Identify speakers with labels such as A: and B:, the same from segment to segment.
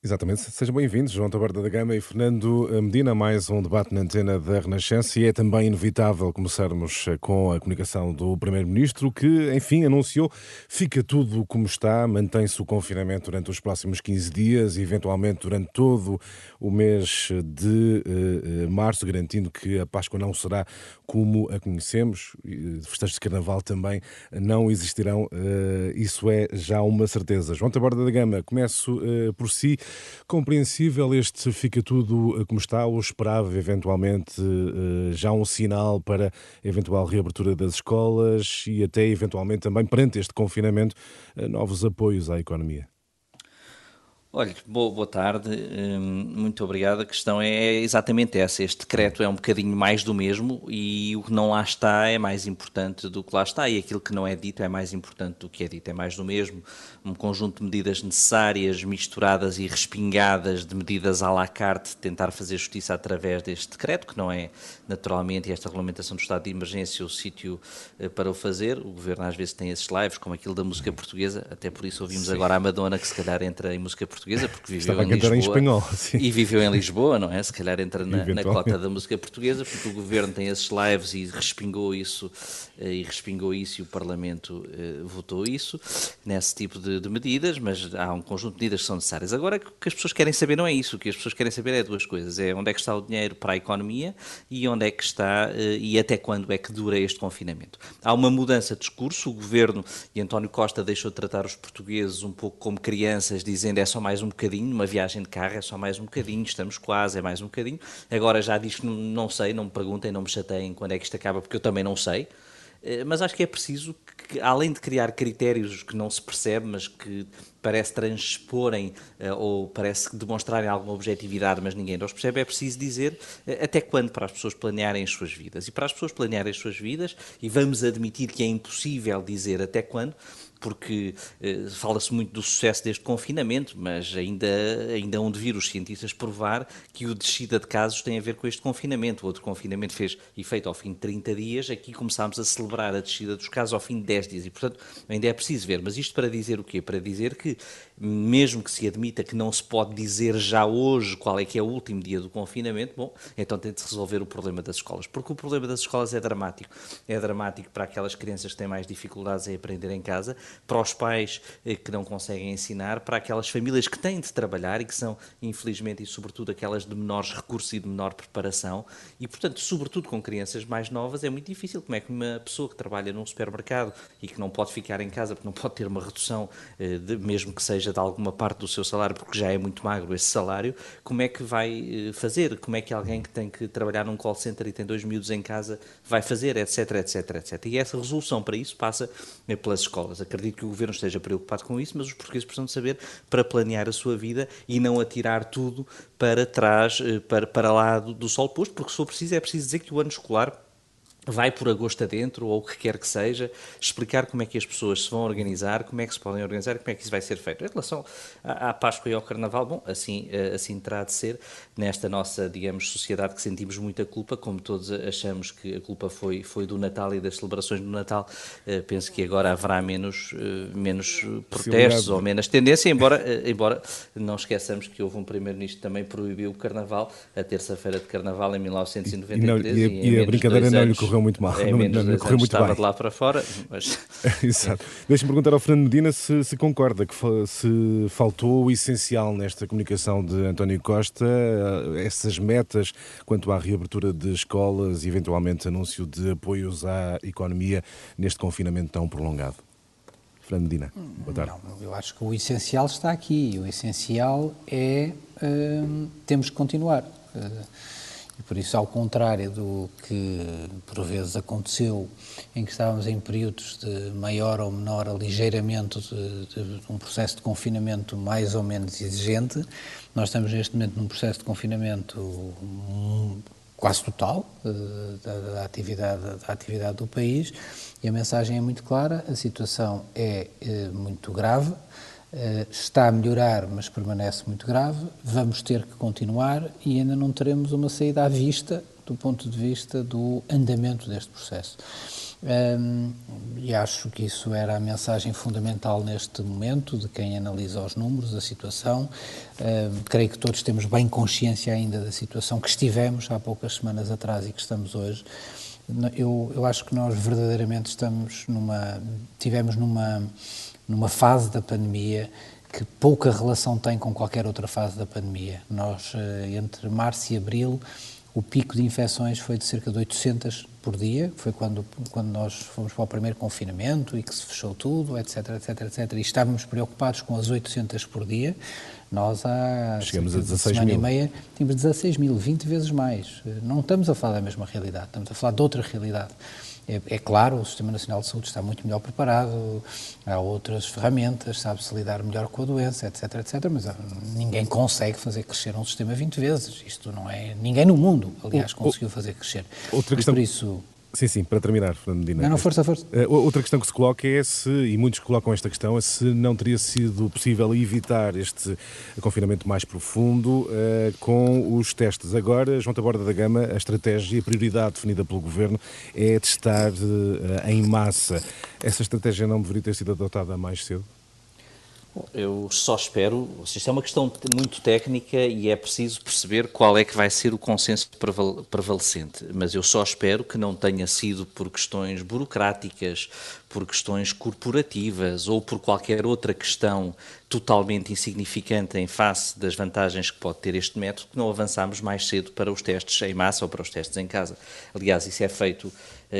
A: Exatamente, sejam bem-vindos, João Taborda da Gama e Fernando Medina, mais um debate na antena da Renascença. E é também inevitável começarmos eh, com a comunicação do Primeiro-Ministro que, enfim, anunciou fica tudo como está, mantém-se o confinamento durante os próximos 15 dias e eventualmente durante todo o mês de uh, março, garantindo que a Páscoa não será como a conhecemos, festejos de Carnaval também não existirão, uh, isso é já uma certeza. João Taborda da Gama, começo uh, por si, Compreensível este fica tudo eh, como está ou esperava eventualmente eh, já um sinal para eventual reabertura das escolas e até eventualmente também perante este confinamento eh, novos apoios à economia?
B: Olha, boa, tarde, hum, muito obrigado. A questão é exatamente essa. Este decreto é um bocadinho mais do mesmo e o que não lá está é mais importante do que lá está, e aquilo que não é dito é mais importante do que é dito. É mais do mesmo. Um conjunto de medidas necessárias, misturadas e respingadas de medidas à la carte, tentar fazer justiça através deste decreto, que não é naturalmente, esta regulamentação do estado de emergência, o sítio eh, para o fazer. O governo às vezes tem esses lives, como aquilo da música portuguesa, até por isso ouvimos Sim. agora a Madonna, que se calhar entra em música portuguesa portuguesa, porque viveu Estava em Lisboa. Em espanhol, sim. E viveu em Lisboa, não é? Se calhar entra na, na cota da música portuguesa, porque o governo tem esses lives e respingou isso, eh, e respingou isso e o Parlamento uh, votou isso, nesse tipo de, de, medidas, mas há um conjunto de medidas que são necessárias. Agora, o que as pessoas querem saber não é isso, o que as pessoas querem saber é duas coisas, é onde é que está o dinheiro para a economia e onde é que está, uh, e até quando é que dura este confinamento. Há uma mudança de discurso, o governo e António Costa deixou de tratar os portugueses um pouco como crianças, dizendo é só mais mais um bocadinho, uma viagem de carro é só mais um bocadinho, estamos quase, é mais um bocadinho. Agora já diz que não, não sei, não me perguntem, não me chateiem quando é que isto acaba, porque eu também não sei. Eh, mas acho que é preciso que, além de criar critérios que não se percebe, mas que parece transporem eh, ou parece demonstrarem alguma objetividade, mas ninguém os percebe, é preciso dizer eh, até quando para as pessoas planearem as suas vidas. E para as pessoas planearem as suas vidas, e vamos admitir que é impossível dizer até quando, porque eh, fala-se muito do sucesso deste confinamento, mas ainda, ainda onde vir os cientistas provar que o descida de casos tem a ver com este confinamento. O outro confinamento fez efeito ao fim de 30 dias, aqui começámos a celebrar a descida dos casos ao fim de 10 dias e, portanto, ainda é preciso ver. Mas isto para dizer o quê? Para dizer que, mesmo que se admita que não se pode dizer já hoje qual é que é o último dia do confinamento, bom, então tem de se resolver o problema das escolas, porque o problema das escolas é dramático. É dramático para aquelas crianças que têm mais dificuldades em aprender em casa, para os pais eh, que não conseguem ensinar, para aquelas famílias que têm de trabalhar e que são, infelizmente, e sobretudo aquelas de menores recursos e de menor preparação, e, portanto, sobretudo com crianças mais novas, é muito difícil. Como é que uma pessoa que trabalha num supermercado e que não pode ficar em casa porque não pode ter uma redução, eh, de, mesmo que seja de alguma parte do seu salário, porque já é muito magro esse salário, como é que vai eh, fazer? Como é que alguém que tem que trabalhar num call center e tem dois miúdos em casa vai fazer, etc, etc, etc. E essa resolução para isso passa pelas escolas. Acredito acredito que o governo esteja preocupado com isso, mas os portugueses precisam de saber para planear a sua vida e não atirar tudo para trás, eh, para, para lá do, do sol posto, porque se for preciso, é preciso dizer que o ano escolar vai por agosto adentro, ou o que quer que seja, explicar como é que as pessoas se vão organizar, como é que se podem organizar e como é que isso vai ser feito. Em relação à, à Páscoa e ao Carnaval, bom, assim, eh, assim terá de ser nesta nossa, digamos, sociedade que sentimos muita culpa, como todos achamos que a culpa foi, foi do Natal e das celebrações do Natal, uh, penso que agora haverá menos, uh, menos protestos ou menos tendência, embora, embora não esqueçamos que houve um primeiro-ministro que também proibiu o Carnaval, a terça-feira de Carnaval em 1993. E, não, e,
A: e, e a brincadeira não lhe correu correu muito mal.
B: É,
A: não,
B: menos
A: não,
B: não correu muito estava bem. de lá para fora. Mas...
A: Exato. Deixa-me perguntar ao Fernando Medina se, se, concorda que se faltou o essencial nesta comunicação de António Costa, eh, essas metas quanto à reabertura de escolas e eventualmente anúncio de apoios à economia neste confinamento tão prolongado. Fernando Medina, boa tarde.
C: Não, eu acho que o essencial está aqui. O essencial é uh, temos que continuar. Uh, e por isso, ao contrário do que por vezes aconteceu, em que estávamos em períodos de maior ou menor aligeiramento de, de, um processo de confinamento mais ou menos exigente, nós estamos neste momento num processo de confinamento quase total uh, da, da, atividade, da atividade do país e a mensagem é muito clara, a situação é uh, muito grave, está a melhorar, mas permanece muito grave. Vamos ter que continuar e ainda não teremos uma saída à vista do ponto de vista do andamento deste processo. Um, e acho que isso era a mensagem fundamental neste momento de quem analisa os números, a situação. Um, creio que todos temos bem consciência ainda da situação que estivemos há poucas semanas atrás e que estamos hoje. Eu, eu acho que nós verdadeiramente estamos numa, tivemos numa, numa fase da pandemia que pouca relação tem com qualquer outra fase da pandemia. Nós, eh, entre março e abril, o pico de infecções foi de cerca de 800 por dia, foi quando, quando nós fomos para o primeiro confinamento e que se fechou tudo, etc, etc, etc. E estávamos preocupados com as 800 por dia. Nós, há
A: Chegamos a 16
C: semana
A: mil.
C: e meia, tínhamos 16 mil, 20 vezes mais. Não estamos a falar da mesma realidade, estamos a falar de outra realidade. É, é, claro, o Sistema Nacional de Saúde está muito melhor preparado, há outras ferramentas, sabe-se lidar melhor com a doença, etc, etc, mas ah, ninguém consegue fazer crescer um sistema 20 vezes. Isto não é... Ninguém no mundo, aliás, conseguiu fazer crescer.
A: Outra questão...
C: E por isso...
A: Sim, sim, para terminar, Fernando Medina.
C: Não, não, força, força.
A: Uh, outra questão que se coloca é se, e muitos colocam esta questão, é se não teria sido possível evitar este confinamento mais profundo uh, com os testes. Agora, João Taborda da Gama, a estratégia e a prioridade definida pelo Governo é testar uh, em massa. Essa estratégia não deveria ter sido adotada mais cedo?
B: Eu só espero, isto é uma questão muito técnica e é preciso perceber qual é que vai ser o consenso prevalecente, mas eu só espero que não tenha sido por questões burocráticas, por questões corporativas ou por qualquer outra questão totalmente insignificante em face das vantagens que pode ter este método, que não avançamos mais cedo para os testes em massa ou para os testes em casa. Aliás, isso é feito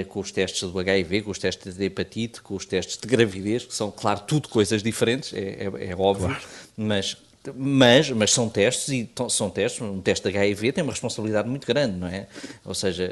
B: com os testes do HIV, com os testes de hepatite, com os testes de gravidez, que são, claro, tudo coisas diferentes, é, é, é óbvio, claro. mas mas, mas são testes e são testes, um teste de HIV tem uma responsabilidade muito grande, não é? Ou seja,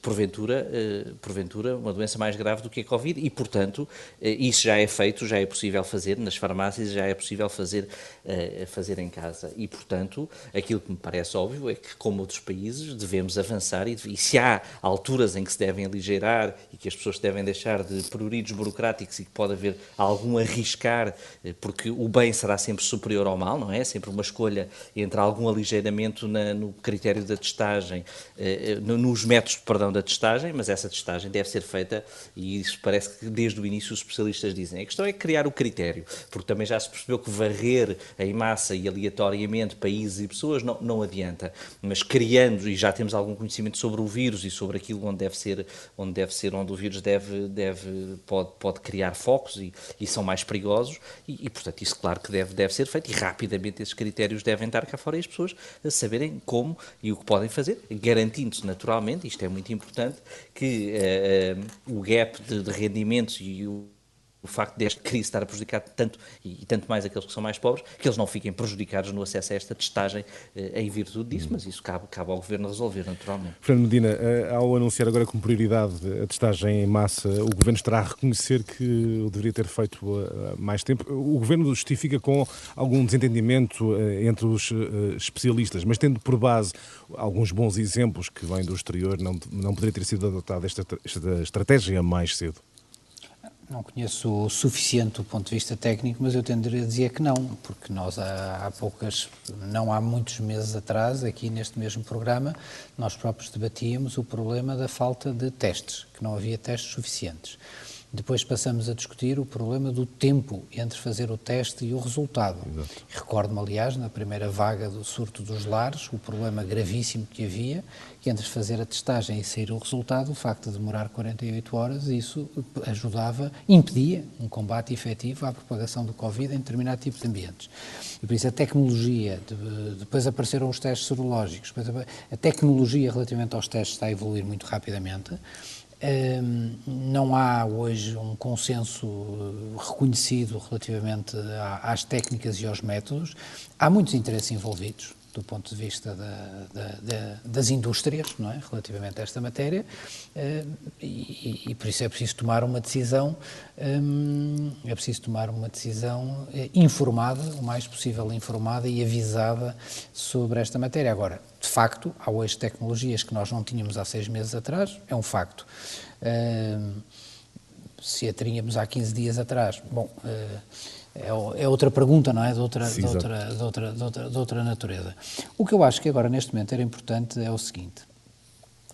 B: porventura, eh, porventura uma doença mais grave do que a Covid e, portanto, eh, isso já é feito, já é possível fazer nas farmácias, já é possível fazer, eh, fazer em casa. E, portanto, aquilo que me parece óbvio é que, como outros países, devemos avançar e, e se há alturas em que se devem aligeirar e que as pessoas devem deixar de pruridos burocráticos e que pode haver algum arriscar, porque o bem será sempre superior ao mal, não é? Sempre uma escolha entre algum aligeiramento na, no critério da testagem, eh, nos métodos, perdão, da testagem, mas essa testagem deve ser feita, e isso parece que desde o início os especialistas dizem. A questão é criar o critério, porque também já se percebeu que varrer em massa e aleatoriamente países e pessoas não, não adianta, mas criando, e já temos algum conhecimento sobre o vírus e sobre aquilo onde deve ser, onde deve ser, onde o vírus deve, deve, pode, pode criar focos e, e são mais perigosos, e, e portanto isso claro que deve, deve ser feito, e rápido rapidamente esses critérios devem estar cá fora e as pessoas saberem como e o que podem fazer, garantindo-se naturalmente, isto é muito importante, que uh, o gap de, de rendimentos e o o facto desta crise estar a prejudicar tanto e, e, tanto mais aqueles que são mais pobres, que eles não fiquem prejudicados no acesso a esta testagem eh, em virtude disso, mas isso cabe, cabe ao Governo resolver, naturalmente.
A: Fernando Medina, eh, ao anunciar agora como prioridade a testagem em massa, o Governo estará a reconhecer que o deveria ter feito há mais tempo. O Governo justifica com algum desentendimento eh, entre os especialistas, mas tendo por base alguns bons exemplos que vêm do exterior, não, não poderia ter sido adotada esta, esta estratégia mais cedo?
C: Não conheço o suficiente do ponto de vista técnico, mas eu tenderia a dizer que não, porque nós há, há, poucas, não há muitos meses atrás, aqui neste mesmo programa, nós próprios debatíamos o problema da falta de testes, que não havia testes suficientes. Depois passamos a discutir o problema do tempo entre fazer o teste e o resultado. Recordo-me, aliás, na primeira vaga do surto dos lares, o problema gravíssimo que havia, que entre fazer a testagem e sair o resultado, o facto de demorar 48 horas, isso ajudava, impedia um combate efetivo à propagação do Covid em determinado tipo de ambientes. E por isso a tecnologia, depois apareceram os testes serológicos, a tecnologia relativamente aos testes está a evoluir muito rapidamente não há hoje um consenso eh, reconhecido relativamente às técnicas e aos métodos. Há muitos interesses envolvidos do ponto de vista da, da, da, das indústrias, não é, relativamente a esta matéria, eh, e, e, por isso é preciso tomar uma decisão, é preciso tomar uma decisão eh, informada, o mais possível informada e avisada sobre esta matéria. Agora, de facto, há hoje tecnologias que nós não tínhamos há seis meses atrás, é um facto. Se a tínhamos há 15 dias atrás, bom, uh, é, é, outra pergunta, não é? De outra, Sim, de, outra, de, outra, de, outra, de outra natureza. O que eu acho que agora, neste momento, era importante é o seguinte.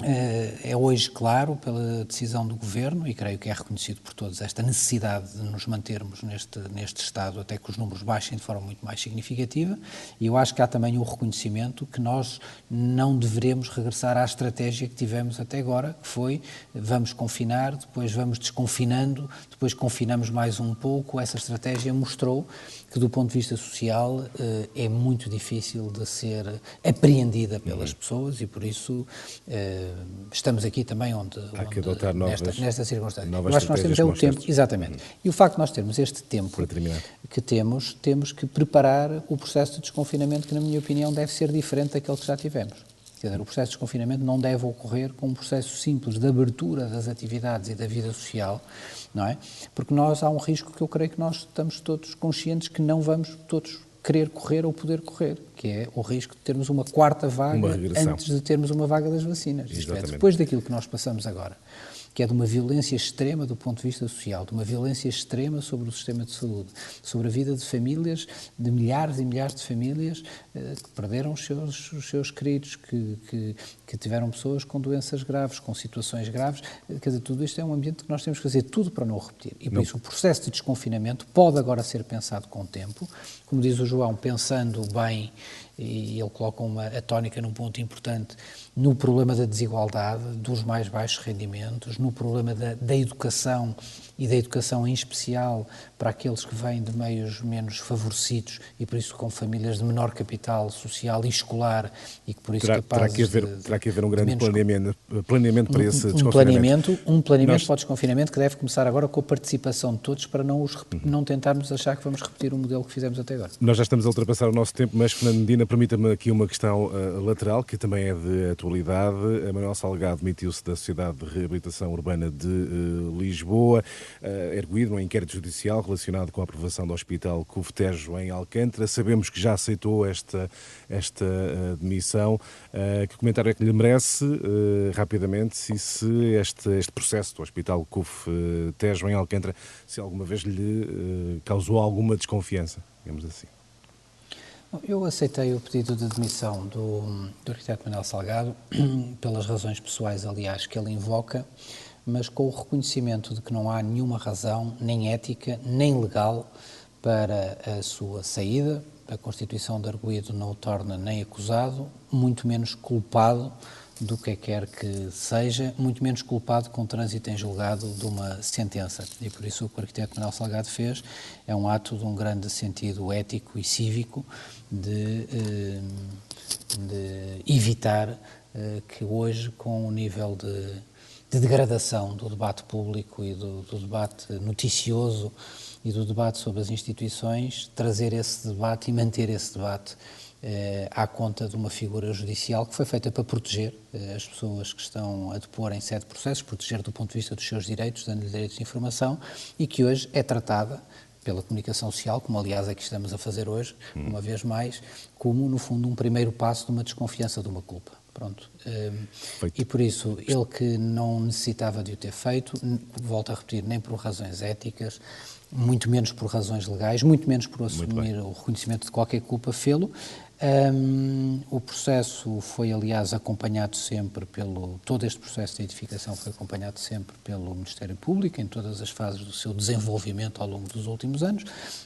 C: Eh, é hoje claro pela decisão do Governo, e creio que é reconhecido por todos, esta necessidade de nos mantermos neste, neste estado até que os números baixem de forma muito mais significativa, e eu acho que há também o reconhecimento que nós não deveremos regressar à estratégia que tivemos até agora, que foi vamos confinar, depois vamos desconfinando, depois confinamos mais um pouco. Essa estratégia mostrou que, do ponto de vista social, eh, é muito difícil de ser apreendida pelas uhum. pessoas e, por isso, eh, estamos aqui também onde,
A: Há que adotar novas,
C: nesta, nesta circunstância. Novas Eu acho que nós temos é o tempo, exatamente. E o facto de nós termos este tempo que temos, temos que preparar o processo de desconfinamento que, na minha opinião, deve ser diferente daquele que já tivemos. Quer dizer, o processo de desconfinamento não deve ocorrer com um processo simples de abertura das atividades e da vida social, não é? Porque nós há um risco que eu creio que nós estamos todos conscientes que não vamos todos querer correr ou poder correr, que é o risco de termos uma quarta vaga uma antes de termos uma vaga das vacinas. Isto é, depois daquilo que nós passamos agora que é de uma violência extrema do ponto de vista social, de uma violência extrema sobre o sistema de saúde, sobre a vida de famílias, de milhares e milhares de famílias eh, que perderam os seus, os seus queridos, que, que, que, tiveram pessoas com doenças graves, com situações graves. Eh, quer dizer, tudo isto é um ambiente que nós temos que fazer tudo para não repetir. E por não. isso o processo de desconfinamento pode agora ser pensado com o tempo, como diz o João, pensando bem e ele coloca uma, a tónica num ponto importante, no problema da desigualdade, dos mais baixos rendimentos, no problema da, da educação e da educação em especial para aqueles que vêm de meios menos favorecidos e por isso com famílias de menor capital social e escolar e que por isso
A: terá,
C: capazes
A: terá que haver,
C: de,
A: terá que haver um grande planeamento, planeamento para
C: um,
A: esse
C: um
A: desconfinamento.
C: Planeamento, um planeamento Nós... para o desconfinamento que deve começar agora com a participação de todos para não, os, uhum. não tentarmos achar que vamos repetir o modelo que fizemos até agora.
A: Nós já estamos a ultrapassar o nosso tempo, mas Fernando Medina, permita-me aqui uma questão uh, lateral, que também é de atualidade. A Manuel Salgado demitiu-se da Sociedade de Reabilitação Urbana de uh, Lisboa, uh, erguido um inquérito judicial relacionado com a aprovação do Hospital Cufetejo em Alcântara. Sabemos que já aceitou esta, esta uh, demissão. Uh, que comentário é que lhe merece, rapidamente, se, se este, este processo do Hospital Cufetejo em Alcântara, se alguma vez lhe causou alguma desconfiança, digamos assim?
C: Eu aceitei o pedido de demissão do, do arquiteto Manuel Salgado, pelas razões pessoais, aliás, que ele invoca, mas com o reconhecimento de que não há nenhuma razão, nem ética, nem legal, para a sua saída. A Constituição de Arguído não o torna nem acusado, muito menos culpado do que quer que seja, muito menos culpado com trânsito em julgado de uma sentença. E por isso o que o arquiteto Manuel Salgado fez é um ato de um grande sentido ético e cívico de, eh, de evitar eh, que hoje, com o nível de de degradação do debate público e do, do, debate noticioso e do debate sobre as instituições, trazer esse debate e manter esse debate eh, à conta de uma figura judicial que foi feita para proteger eh, as pessoas que estão a depor em sete processos, proteger do ponto de vista dos seus direitos, dando-lhe direitos de informação, e que hoje é tratada pela comunicação social, como aliás é que estamos a fazer hoje, hum. uma vez mais, como no fundo um primeiro passo de uma desconfiança de uma culpa. Pronto. Um, e por isso, ele que não necessitava de o ter feito, volto a repetir, nem por razões éticas, muito menos por razões legais, muito menos por assumir o reconhecimento de qualquer culpa, fê-lo. Um, o processo foi, aliás, acompanhado sempre pelo. Todo este processo de edificação foi acompanhado sempre pelo Ministério Público, em todas as fases do seu desenvolvimento ao longo dos últimos anos.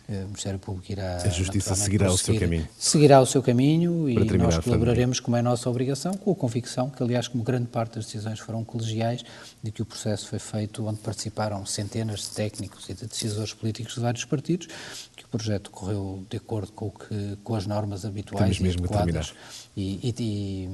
C: Uh, o Ministério Público irá.
A: A Justiça seguirá o seu caminho.
C: Seguirá o seu caminho e nós colaboraremos, como é nossa obrigação, com a convicção que, aliás, como grande parte das decisões foram colegiais, de que o processo foi feito onde participaram centenas de técnicos e de decisores políticos de vários partidos, que o projeto correu de acordo com, que, com as normas habituais
A: Temos mesmo adequadas
C: e, e, e,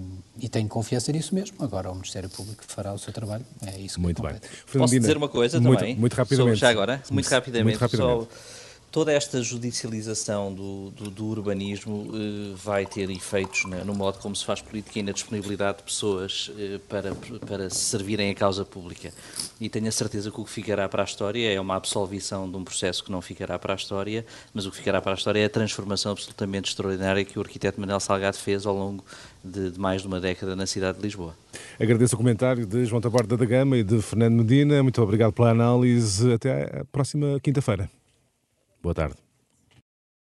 C: e, tenho confiança nisso mesmo. Agora o Ministério Público fará o seu trabalho. É isso que
A: Muito bem.
B: Posso dizer uma coisa
A: muito,
B: também?
A: Muito rapidamente.
B: já agora? Muito rapidamente.
A: Muito rapidamente.
B: Só toda esta judicialização do, do, do urbanismo eh, vai ter efeitos né, no modo como se faz política e na disponibilidade de pessoas eh, para, para servirem a causa pública. E tenho a certeza que o que ficará para a história é uma absolvição de um processo que não ficará para a história, mas o que ficará para a história é a transformação absolutamente extraordinária que o arquiteto Manuel Salgado fez ao longo de, de mais de uma década na cidade de Lisboa.
A: Agradeço o comentário de João Taborda da Gama e de Fernando Medina. Muito obrigado pela análise. Até a próxima quinta-feira. Boa tarde.